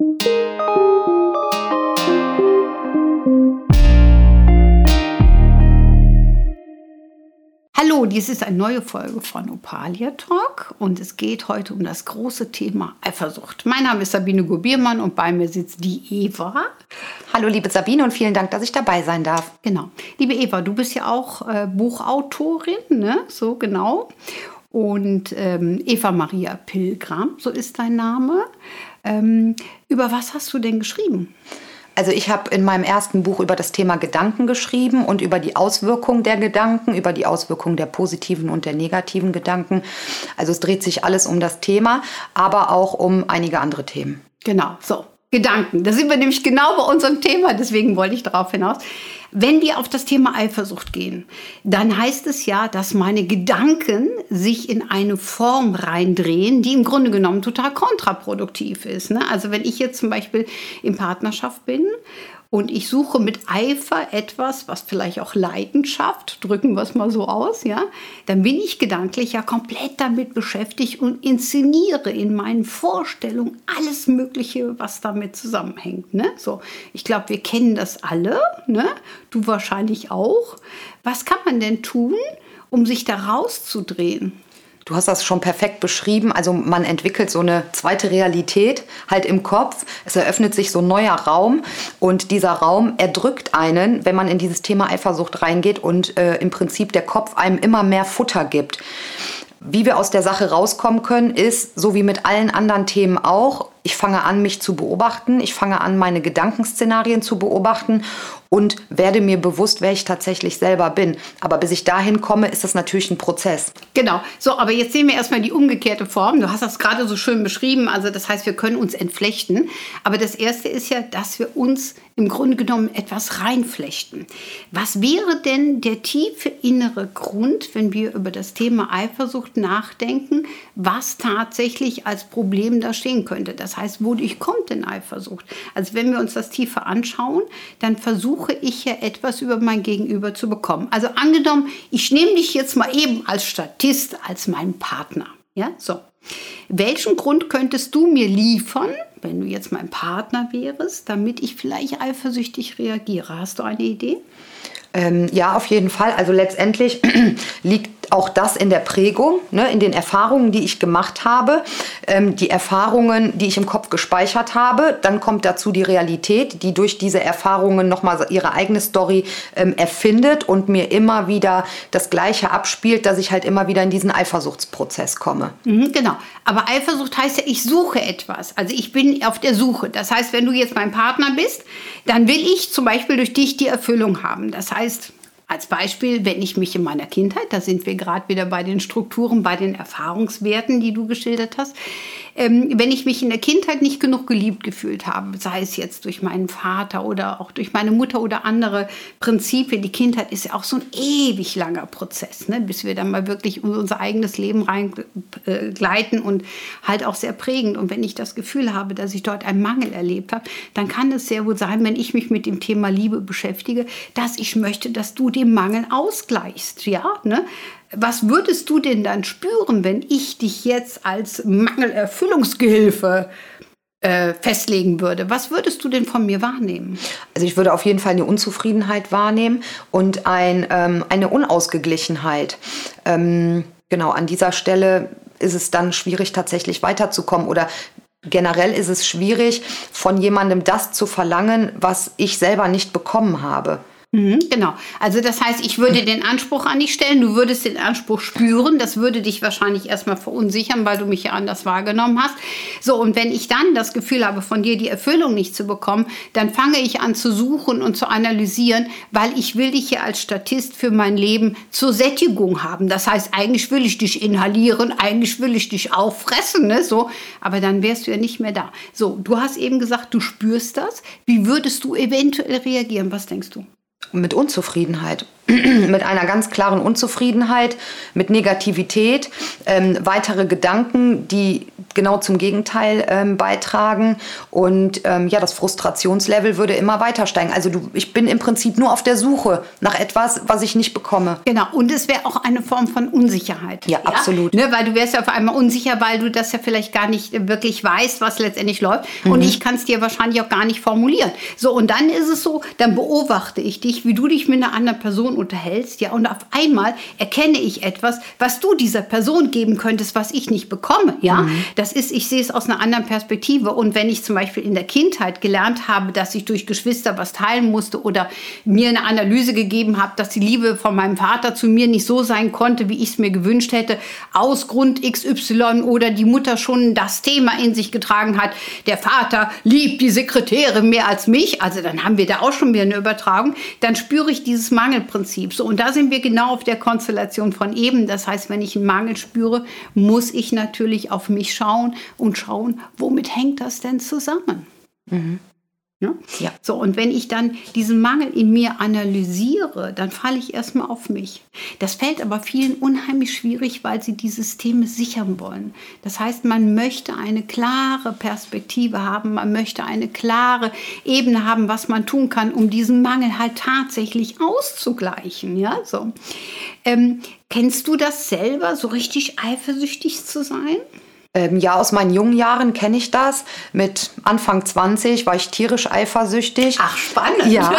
Hallo, dies ist eine neue Folge von Opalia Talk und es geht heute um das große Thema Eifersucht. Mein Name ist Sabine Gubiermann und bei mir sitzt die Eva. Hallo, liebe Sabine und vielen Dank, dass ich dabei sein darf. Genau. Liebe Eva, du bist ja auch äh, Buchautorin, ne? So genau. Und ähm, Eva Maria Pilgram, so ist dein Name. Ähm, über was hast du denn geschrieben? Also ich habe in meinem ersten Buch über das Thema Gedanken geschrieben und über die Auswirkungen der Gedanken, über die Auswirkungen der positiven und der negativen Gedanken. Also es dreht sich alles um das Thema, aber auch um einige andere Themen. Genau, so. Gedanken. Da sind wir nämlich genau bei unserem Thema, deswegen wollte ich darauf hinaus. Wenn wir auf das Thema Eifersucht gehen, dann heißt es ja, dass meine Gedanken sich in eine Form reindrehen, die im Grunde genommen total kontraproduktiv ist. Ne? Also wenn ich jetzt zum Beispiel in Partnerschaft bin und ich suche mit Eifer etwas, was vielleicht auch Leidenschaft, drücken wir es mal so aus, ja, dann bin ich gedanklich ja komplett damit beschäftigt und inszeniere in meinen Vorstellungen alles Mögliche, was damit zusammenhängt. Ne? So, ich glaube, wir kennen das alle, ne? du wahrscheinlich auch. Was kann man denn tun, um sich da rauszudrehen? Du hast das schon perfekt beschrieben. Also man entwickelt so eine zweite Realität halt im Kopf. Es eröffnet sich so ein neuer Raum und dieser Raum erdrückt einen, wenn man in dieses Thema Eifersucht reingeht und äh, im Prinzip der Kopf einem immer mehr Futter gibt. Wie wir aus der Sache rauskommen können, ist, so wie mit allen anderen Themen auch, ich fange an, mich zu beobachten, ich fange an, meine Gedankenszenarien zu beobachten und werde mir bewusst, wer ich tatsächlich selber bin. Aber bis ich dahin komme, ist das natürlich ein Prozess. Genau. So, aber jetzt sehen wir erstmal die umgekehrte Form. Du hast das gerade so schön beschrieben. Also das heißt, wir können uns entflechten. Aber das Erste ist ja, dass wir uns im Grunde genommen etwas reinflechten. Was wäre denn der tiefe innere Grund, wenn wir über das Thema Eifersucht nachdenken, was tatsächlich als Problem da stehen könnte? Das heißt, wodurch kommt denn Eifersucht? Also wenn wir uns das tiefer anschauen, dann versuchen versuche ich ja etwas über mein Gegenüber zu bekommen. Also angenommen, ich nehme dich jetzt mal eben als Statist, als meinen Partner. Ja, so. Welchen Grund könntest du mir liefern, wenn du jetzt mein Partner wärst, damit ich vielleicht eifersüchtig reagiere? Hast du eine Idee? Ähm, ja, auf jeden Fall. Also letztendlich liegt auch das in der Prägung, ne, in den Erfahrungen, die ich gemacht habe, ähm, die Erfahrungen, die ich im Kopf gespeichert habe. Dann kommt dazu die Realität, die durch diese Erfahrungen nochmal ihre eigene Story ähm, erfindet und mir immer wieder das Gleiche abspielt, dass ich halt immer wieder in diesen Eifersuchtsprozess komme. Mhm, genau. Aber Eifersucht heißt ja, ich suche etwas. Also ich bin auf der Suche. Das heißt, wenn du jetzt mein Partner bist, dann will ich zum Beispiel durch dich die Erfüllung haben. Das heißt, als Beispiel, wenn ich mich in meiner Kindheit, da sind wir gerade wieder bei den Strukturen, bei den Erfahrungswerten, die du geschildert hast, ähm, wenn ich mich in der Kindheit nicht genug geliebt gefühlt habe, sei es jetzt durch meinen Vater oder auch durch meine Mutter oder andere Prinzipien. Die Kindheit ist ja auch so ein ewig langer Prozess, ne, bis wir dann mal wirklich in unser eigenes Leben reingleiten äh, und halt auch sehr prägend. Und wenn ich das Gefühl habe, dass ich dort einen Mangel erlebt habe, dann kann es sehr wohl sein, wenn ich mich mit dem Thema Liebe beschäftige, dass ich möchte, dass du den Mangel ausgleichst. Ja, ne? Was würdest du denn dann spüren, wenn ich dich jetzt als Mangelerfüllungsgehilfe äh, festlegen würde? Was würdest du denn von mir wahrnehmen? Also ich würde auf jeden Fall eine Unzufriedenheit wahrnehmen und ein, ähm, eine Unausgeglichenheit. Ähm, genau, an dieser Stelle ist es dann schwierig, tatsächlich weiterzukommen oder Generell ist es schwierig, von jemandem das zu verlangen, was ich selber nicht bekommen habe. Mhm, genau. Also das heißt, ich würde den Anspruch an dich stellen, du würdest den Anspruch spüren, das würde dich wahrscheinlich erstmal verunsichern, weil du mich ja anders wahrgenommen hast. So, und wenn ich dann das Gefühl habe, von dir die Erfüllung nicht zu bekommen, dann fange ich an zu suchen und zu analysieren, weil ich will dich ja als Statist für mein Leben zur Sättigung haben. Das heißt, eigentlich will ich dich inhalieren, eigentlich will ich dich auffressen, ne? so, aber dann wärst du ja nicht mehr da. So, du hast eben gesagt, du spürst das. Wie würdest du eventuell reagieren? Was denkst du? Mit Unzufriedenheit. mit einer ganz klaren Unzufriedenheit, mit Negativität, ähm, weitere Gedanken, die genau zum Gegenteil ähm, beitragen. Und ähm, ja, das Frustrationslevel würde immer weiter steigen. Also du, ich bin im Prinzip nur auf der Suche nach etwas, was ich nicht bekomme. Genau, und es wäre auch eine Form von Unsicherheit. Ja, ja? absolut. Ne, weil du wärst ja auf einmal unsicher, weil du das ja vielleicht gar nicht wirklich weißt, was letztendlich läuft. Mhm. Und ich kann es dir wahrscheinlich auch gar nicht formulieren. So, und dann ist es so, dann beobachte ich dich, wie du dich mit einer anderen Person unterhältst, ja, und auf einmal erkenne ich etwas, was du dieser Person geben könntest, was ich nicht bekomme, ja. Mhm. Das ist, ich sehe es aus einer anderen Perspektive. Und wenn ich zum Beispiel in der Kindheit gelernt habe, dass ich durch Geschwister was teilen musste oder mir eine Analyse gegeben habe, dass die Liebe von meinem Vater zu mir nicht so sein konnte, wie ich es mir gewünscht hätte, aus Grund XY oder die Mutter schon das Thema in sich getragen hat, der Vater liebt die Sekretäre mehr als mich, also dann haben wir da auch schon wieder eine Übertragung, dann spüre ich dieses Mangelprinzip. So, und da sind wir genau auf der Konstellation von eben. Das heißt, wenn ich einen Mangel spüre, muss ich natürlich auf mich schauen und schauen, womit hängt das denn zusammen? Mhm. Ne? Ja. So, und wenn ich dann diesen Mangel in mir analysiere, dann falle ich erstmal auf mich. Das fällt aber vielen unheimlich schwierig, weil sie die Systeme sichern wollen. Das heißt, man möchte eine klare Perspektive haben, man möchte eine klare Ebene haben, was man tun kann, um diesen Mangel halt tatsächlich auszugleichen. Ja, so. Ähm, kennst du das selber, so richtig eifersüchtig zu sein? Ähm, ja, aus meinen jungen Jahren kenne ich das. Mit Anfang 20 war ich tierisch eifersüchtig. Ach, spannend. Ja,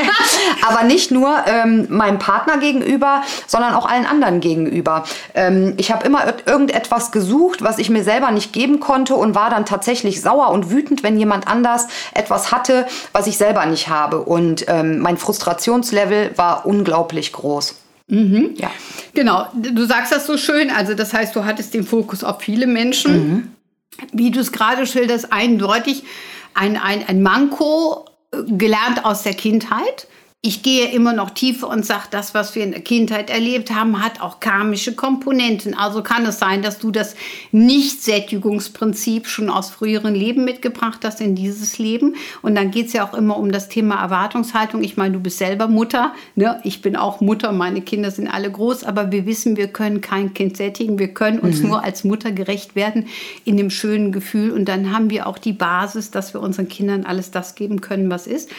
aber nicht nur ähm, meinem Partner gegenüber, sondern auch allen anderen gegenüber. Ähm, ich habe immer irgendetwas gesucht, was ich mir selber nicht geben konnte und war dann tatsächlich sauer und wütend, wenn jemand anders etwas hatte, was ich selber nicht habe. Und ähm, mein Frustrationslevel war unglaublich groß. Mhm. Ja. Genau, du sagst das so schön. Also das heißt, du hattest den Fokus auf viele Menschen. Mhm. Wie du es gerade schilderst, eindeutig ein, ein, ein Manko äh, gelernt aus der Kindheit ich gehe immer noch tiefer und sage, das, was wir in der Kindheit erlebt haben, hat auch karmische Komponenten. Also kann es sein, dass du das Nichtsättigungsprinzip schon aus früheren Leben mitgebracht hast in dieses Leben. Und dann geht es ja auch immer um das Thema Erwartungshaltung. Ich meine, du bist selber Mutter. Ne? Ich bin auch Mutter. Meine Kinder sind alle groß. Aber wir wissen, wir können kein Kind sättigen. Wir können uns mhm. nur als Mutter gerecht werden in dem schönen Gefühl. Und dann haben wir auch die Basis, dass wir unseren Kindern alles das geben können, was ist.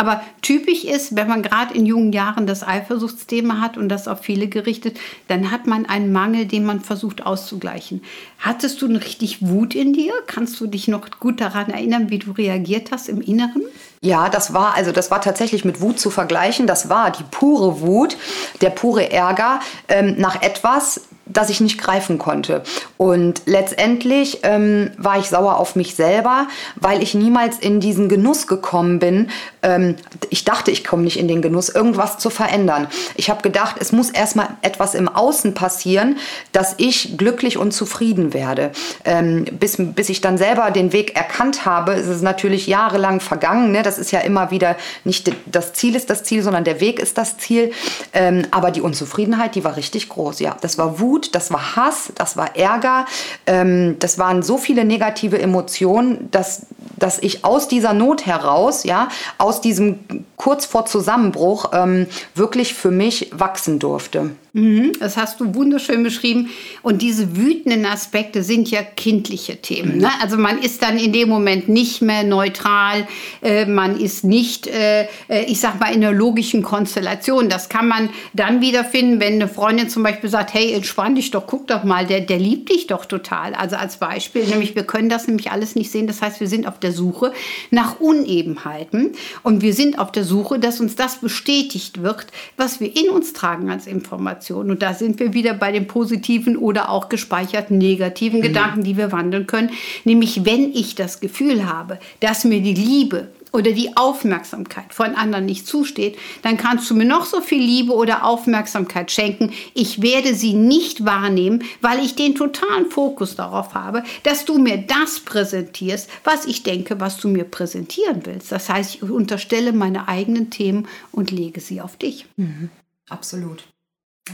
Aber typisch ist, wenn man gerade in jungen Jahren das Eifersuchtsthema hat und das auf viele gerichtet, dann hat man einen Mangel, den man versucht auszugleichen. Hattest du eine richtig Wut in dir? Kannst du dich noch gut daran erinnern, wie du reagiert hast im Inneren? Ja, das war also das war tatsächlich mit Wut zu vergleichen. Das war die pure Wut, der pure Ärger ähm, nach etwas, das ich nicht greifen konnte. Und letztendlich ähm, war ich sauer auf mich selber, weil ich niemals in diesen Genuss gekommen bin. Ähm, ich dachte, ich komme nicht in den Genuss, irgendwas zu verändern. Ich habe gedacht, es muss erstmal etwas im Außen passieren, dass ich glücklich und zufrieden werde. Ähm, bis, bis ich dann selber den Weg erkannt habe, ist es natürlich jahrelang vergangen. Ne? Das ist ja immer wieder nicht das Ziel ist das Ziel, sondern der Weg ist das Ziel. Ähm, aber die Unzufriedenheit, die war richtig groß. Ja, das war Wut Wut, das war Hass, das war Ärger, ähm, das waren so viele negative Emotionen, dass, dass ich aus dieser Not heraus, ja, aus diesem kurz vor Zusammenbruch ähm, wirklich für mich wachsen durfte. Mhm, das hast du wunderschön beschrieben. Und diese wütenden Aspekte sind ja kindliche Themen. Mhm. Ne? Also man ist dann in dem Moment nicht mehr neutral, äh, man ist nicht, äh, äh, ich sag mal, in einer logischen Konstellation. Das kann man dann wiederfinden, wenn eine Freundin zum Beispiel sagt, hey, entspann dich doch, guck doch mal, der, der liebt dich doch total. Also als Beispiel, nämlich wir können das nämlich alles nicht sehen. Das heißt, wir sind auf der Suche nach Unebenheiten und wir sind auf der Suche, dass uns das bestätigt wird, was wir in uns tragen als Information. Informationen. Und da sind wir wieder bei den positiven oder auch gespeicherten negativen mhm. Gedanken, die wir wandeln können. Nämlich, wenn ich das Gefühl habe, dass mir die Liebe oder die Aufmerksamkeit von anderen nicht zusteht, dann kannst du mir noch so viel Liebe oder Aufmerksamkeit schenken. Ich werde sie nicht wahrnehmen, weil ich den totalen Fokus darauf habe, dass du mir das präsentierst, was ich denke, was du mir präsentieren willst. Das heißt, ich unterstelle meine eigenen Themen und lege sie auf dich. Mhm. Absolut.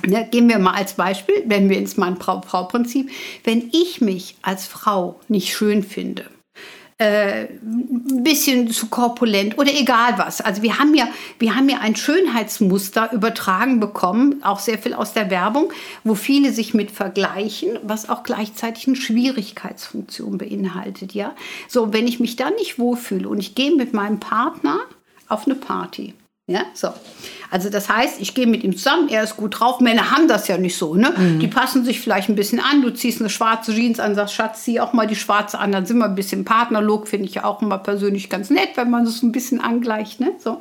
Ne, gehen wir mal als Beispiel, wenn wir ins Mann-Frau-Prinzip, wenn ich mich als Frau nicht schön finde, äh, ein bisschen zu korpulent oder egal was. Also wir haben ja, wir haben ja ein Schönheitsmuster übertragen bekommen, auch sehr viel aus der Werbung, wo viele sich mit vergleichen, was auch gleichzeitig eine Schwierigkeitsfunktion beinhaltet. Ja, so wenn ich mich dann nicht wohlfühle und ich gehe mit meinem Partner auf eine Party ja, so. Also das heißt, ich gehe mit ihm zusammen, er ist gut drauf. Männer haben das ja nicht so, ne? Mhm. Die passen sich vielleicht ein bisschen an. Du ziehst eine schwarze Jeans an, sagst, Schatz, zieh auch mal die schwarze an. Dann sind wir ein bisschen Partnerlook, finde ich ja auch immer persönlich ganz nett, wenn man das ein bisschen angleicht, ne? So.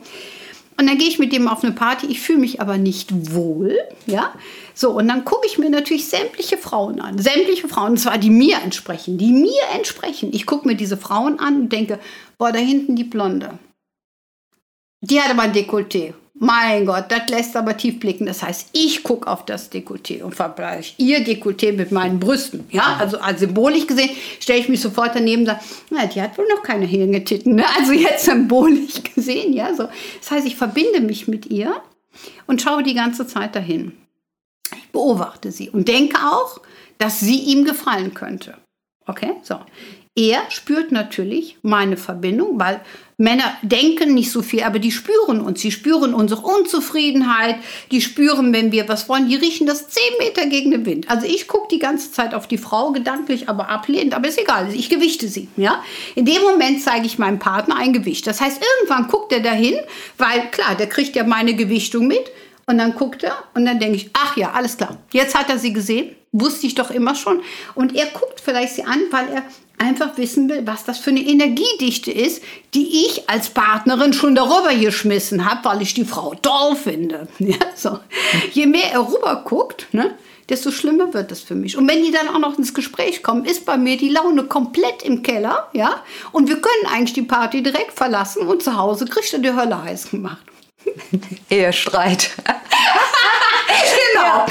Und dann gehe ich mit dem auf eine Party. Ich fühle mich aber nicht wohl, ja. So, und dann gucke ich mir natürlich sämtliche Frauen an. Sämtliche Frauen, und zwar die mir entsprechen, die mir entsprechen. Ich gucke mir diese Frauen an und denke, boah, da hinten die Blonde die hat aber ein Dekolleté. Mein Gott, das lässt aber tief blicken. Das heißt, ich gucke auf das Dekolleté und vergleiche ihr Dekolleté mit meinen Brüsten. Ja, also als symbolisch gesehen stelle ich mich sofort daneben und sage, na, die hat wohl noch keine Hirngetitten. Ne? Also jetzt symbolisch gesehen, ja. So. Das heißt, ich verbinde mich mit ihr und schaue die ganze Zeit dahin. Ich beobachte sie und denke auch, dass sie ihm gefallen könnte. Okay, so. Er spürt natürlich meine Verbindung, weil Männer denken nicht so viel, aber die spüren uns. Sie spüren unsere Unzufriedenheit, die spüren, wenn wir was wollen, die riechen das zehn Meter gegen den Wind. Also ich gucke die ganze Zeit auf die Frau, gedanklich, aber ablehnend, aber ist egal, ich gewichte sie. Ja? In dem Moment zeige ich meinem Partner ein Gewicht. Das heißt, irgendwann guckt er dahin, weil klar, der kriegt ja meine Gewichtung mit. Und dann guckt er und dann denke ich, ach ja, alles klar. Jetzt hat er sie gesehen, wusste ich doch immer schon. Und er guckt vielleicht sie an, weil er einfach wissen will, was das für eine Energiedichte ist, die ich als Partnerin schon darüber geschmissen habe, weil ich die Frau toll finde. Ja, so. Je mehr er rüber guckt, ne, desto schlimmer wird es für mich. Und wenn die dann auch noch ins Gespräch kommen, ist bei mir die Laune komplett im Keller, ja, und wir können eigentlich die Party direkt verlassen und zu Hause kriegt er die Hölle heiß gemacht. Ehestreit.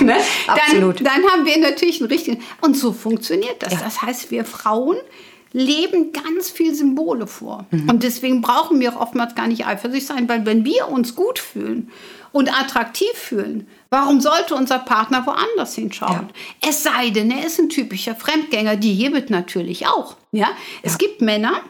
Ja, ne? Absolut. Dann, dann, haben wir natürlich einen richtigen. Und so funktioniert das. Ja. Das heißt, wir Frauen leben ganz viel Symbole vor. Mhm. Und deswegen brauchen wir auch oftmals gar nicht eifersüchtig sein, weil wenn wir uns gut fühlen und attraktiv fühlen, warum sollte unser Partner woanders hinschauen? Ja. Es sei denn, er ist ein typischer Fremdgänger, die gibt natürlich auch. Ja? Es gibt Männer,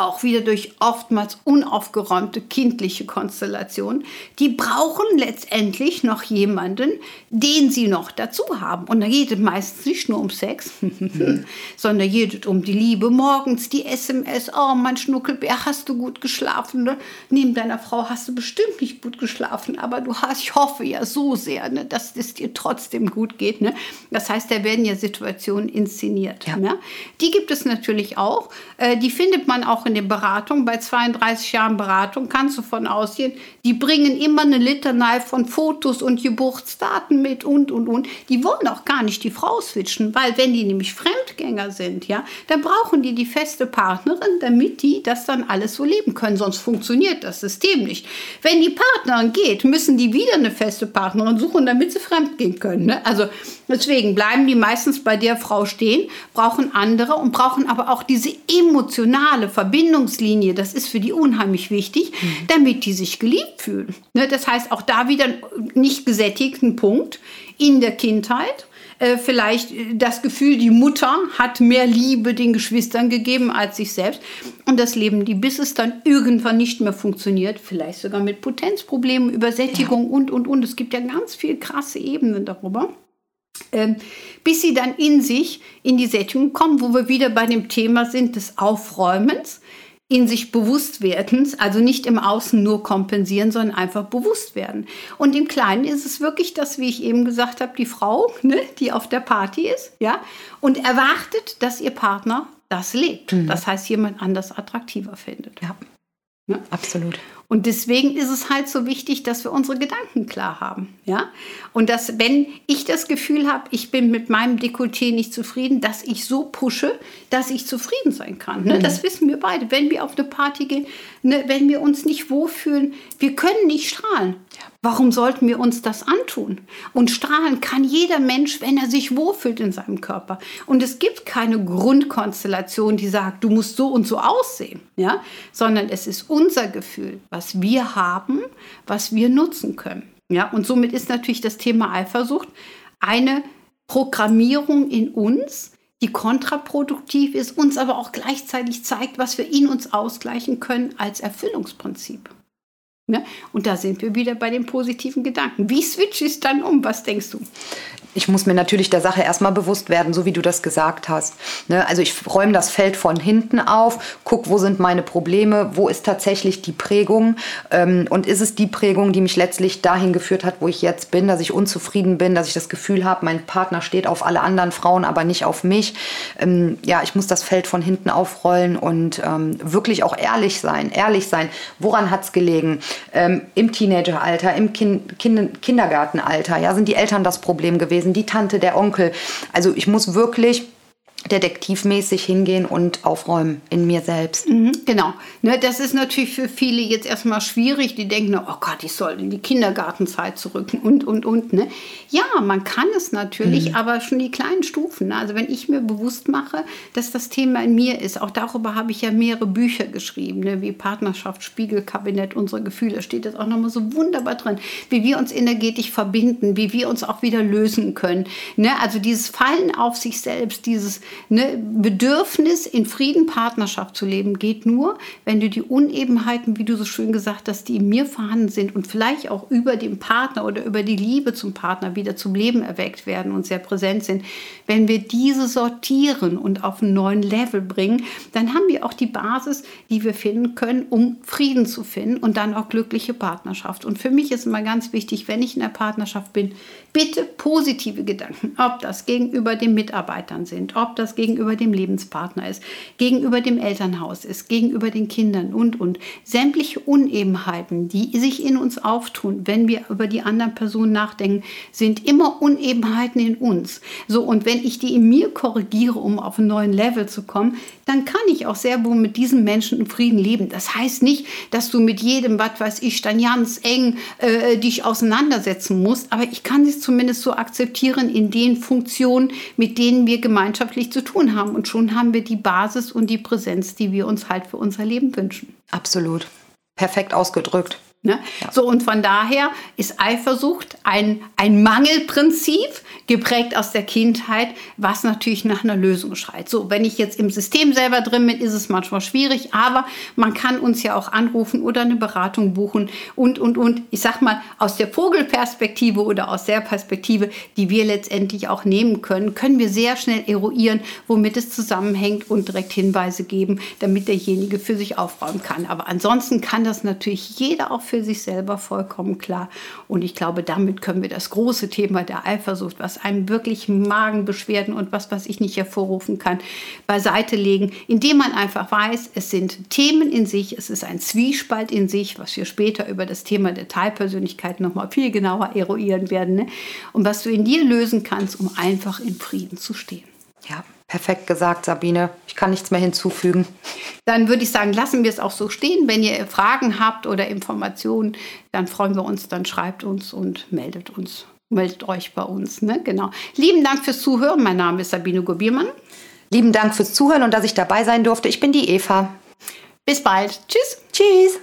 auch wieder durch oftmals unaufgeräumte kindliche Konstellationen, die brauchen letztendlich noch jemanden, den sie noch dazu haben. Und da geht es meistens nicht nur um Sex, sondern geht es um die Liebe morgens, die SMS, oh mein Schnuckelbär, hast du gut geschlafen? Ne? Neben deiner Frau hast du bestimmt nicht gut geschlafen, aber du hast, ich hoffe ja so sehr, ne, dass es dir trotzdem gut geht. Ne? Das heißt, da werden ja Situationen inszeniert. Ja. Ne? Die gibt es natürlich auch. Äh, die findet man auch in in den Beratungen, bei 32 Jahren Beratung, kannst du von ausgehen, die bringen immer eine Litanei von Fotos und Geburtsdaten mit und, und, und. Die wollen auch gar nicht die Frau switchen, weil wenn die nämlich Fremdgänger sind, ja, dann brauchen die die feste Partnerin, damit die das dann alles so leben können. Sonst funktioniert das System nicht. Wenn die Partnerin geht, müssen die wieder eine feste Partnerin suchen, damit sie fremdgehen können. Ne? Also deswegen bleiben die meistens bei der Frau stehen, brauchen andere und brauchen aber auch diese emotionale Verbindung Verbindungslinie, das ist für die unheimlich wichtig, mhm. damit die sich geliebt fühlen. Ne, das heißt, auch da wieder nicht gesättigten Punkt in der Kindheit. Äh, vielleicht äh, das Gefühl, die Mutter hat mehr Liebe den Geschwistern gegeben als sich selbst. Und das leben die, bis es dann irgendwann nicht mehr funktioniert. Vielleicht sogar mit Potenzproblemen, Übersättigung ja. und, und, und. Es gibt ja ganz viele krasse Ebenen darüber. Ähm, bis sie dann in sich in die Sättigung kommen, wo wir wieder bei dem Thema sind des Aufräumens, in sich bewusst werden, also nicht im Außen nur kompensieren, sondern einfach bewusst werden. Und im Kleinen ist es wirklich das, wie ich eben gesagt habe, die Frau, ne, die auf der Party ist, ja, und erwartet, dass ihr Partner das lebt. Mhm. Das heißt, jemand anders attraktiver findet. Ja. Ne? Absolut. Und deswegen ist es halt so wichtig, dass wir unsere Gedanken klar haben. Ja? Und dass, wenn ich das Gefühl habe, ich bin mit meinem Dekolleté nicht zufrieden, dass ich so pushe, dass ich zufrieden sein kann. Ne? Mhm. Das wissen wir beide. Wenn wir auf eine Party gehen, ne, wenn wir uns nicht wohlfühlen, wir können nicht strahlen. Warum sollten wir uns das antun? Und strahlen kann jeder Mensch, wenn er sich wohlfühlt in seinem Körper. Und es gibt keine Grundkonstellation, die sagt, du musst so und so aussehen, ja? sondern es ist unser Gefühl, was wir haben, was wir nutzen können. Ja? Und somit ist natürlich das Thema Eifersucht eine Programmierung in uns, die kontraproduktiv ist, uns aber auch gleichzeitig zeigt, was wir in uns ausgleichen können als Erfüllungsprinzip. Ne? Und da sind wir wieder bei den positiven Gedanken. Wie switch ich dann um? Was denkst du? ich muss mir natürlich der Sache erstmal bewusst werden, so wie du das gesagt hast. Ne? Also ich räume das Feld von hinten auf, guck, wo sind meine Probleme, wo ist tatsächlich die Prägung ähm, und ist es die Prägung, die mich letztlich dahin geführt hat, wo ich jetzt bin, dass ich unzufrieden bin, dass ich das Gefühl habe, mein Partner steht auf alle anderen Frauen, aber nicht auf mich. Ähm, ja, ich muss das Feld von hinten aufrollen und ähm, wirklich auch ehrlich sein, ehrlich sein. Woran hat es gelegen? Ähm, Im Teenageralter, im kind kind Kindergartenalter, ja, sind die Eltern das Problem gewesen? gewesen, die Tante, der Onkel. Also ich muss wirklich detektivmäßig hingehen und aufräumen in mir selbst. Mhm, genau. Ne, das ist natürlich für viele jetzt erstmal schwierig. Die denken, oh Gott, ich soll in die Kindergartenzeit zurück und, und, und. Ne? Ja, man kann es natürlich, mhm. aber schon die kleinen Stufen. Ne? Also wenn ich mir bewusst mache, dass das Thema in mir ist, auch darüber habe ich ja mehrere Bücher geschrieben, ne? wie Partnerschaft, Spiegelkabinett, unsere Gefühle, steht das auch nochmal so wunderbar drin, wie wir uns energetisch verbinden, wie wir uns auch wieder lösen können. Ne? Also dieses Fallen auf sich selbst, dieses Ne, Bedürfnis, in Frieden Partnerschaft zu leben, geht nur, wenn du die Unebenheiten, wie du so schön gesagt hast, die in mir vorhanden sind und vielleicht auch über den Partner oder über die Liebe zum Partner wieder zum Leben erweckt werden und sehr präsent sind, wenn wir diese sortieren und auf einen neuen Level bringen, dann haben wir auch die Basis, die wir finden können, um Frieden zu finden und dann auch glückliche Partnerschaft. Und für mich ist immer ganz wichtig, wenn ich in der Partnerschaft bin, bitte positive Gedanken, ob das gegenüber den Mitarbeitern sind, ob das gegenüber dem Lebenspartner ist, gegenüber dem Elternhaus ist, gegenüber den Kindern und, und. Sämtliche Unebenheiten, die sich in uns auftun, wenn wir über die anderen Personen nachdenken, sind immer Unebenheiten in uns. So, und wenn ich die in mir korrigiere, um auf einen neuen Level zu kommen, dann kann ich auch sehr wohl mit diesen Menschen in Frieden leben. Das heißt nicht, dass du mit jedem, was weiß ich, dann ganz eng äh, dich auseinandersetzen musst, aber ich kann es zumindest so akzeptieren in den Funktionen, mit denen wir gemeinschaftlich zu tun haben. Und schon haben wir die Basis und die Präsenz, die wir uns halt für unser Leben wünschen. Absolut. Perfekt ausgedrückt. Ne? Ja. So, und von daher ist Eifersucht ein, ein Mangelprinzip, geprägt aus der Kindheit, was natürlich nach einer Lösung schreit. So, wenn ich jetzt im System selber drin bin, ist es manchmal schwierig, aber man kann uns ja auch anrufen oder eine Beratung buchen und, und, und. Ich sag mal, aus der Vogelperspektive oder aus der Perspektive, die wir letztendlich auch nehmen können, können wir sehr schnell eruieren, womit es zusammenhängt und direkt Hinweise geben, damit derjenige für sich aufräumen kann. Aber ansonsten kann das natürlich jeder auch für sich selber vollkommen klar. Und ich glaube, damit können wir das große Thema der Eifersucht, was einem wirklich Magenbeschwerden und was, was ich nicht hervorrufen kann, beiseite legen, indem man einfach weiß, es sind Themen in sich, es ist ein Zwiespalt in sich, was wir später über das Thema der Teilpersönlichkeit noch mal viel genauer eruieren werden. Ne? Und was du in dir lösen kannst, um einfach in Frieden zu stehen. Ja, Perfekt gesagt, Sabine. Ich kann nichts mehr hinzufügen. Dann würde ich sagen, lassen wir es auch so stehen. Wenn ihr Fragen habt oder Informationen, dann freuen wir uns, dann schreibt uns und meldet uns. Meldet euch bei uns. Ne? Genau. Lieben Dank fürs Zuhören. Mein Name ist Sabine Gobiermann. Lieben Dank fürs Zuhören und dass ich dabei sein durfte. Ich bin die Eva. Bis bald. Tschüss. Tschüss.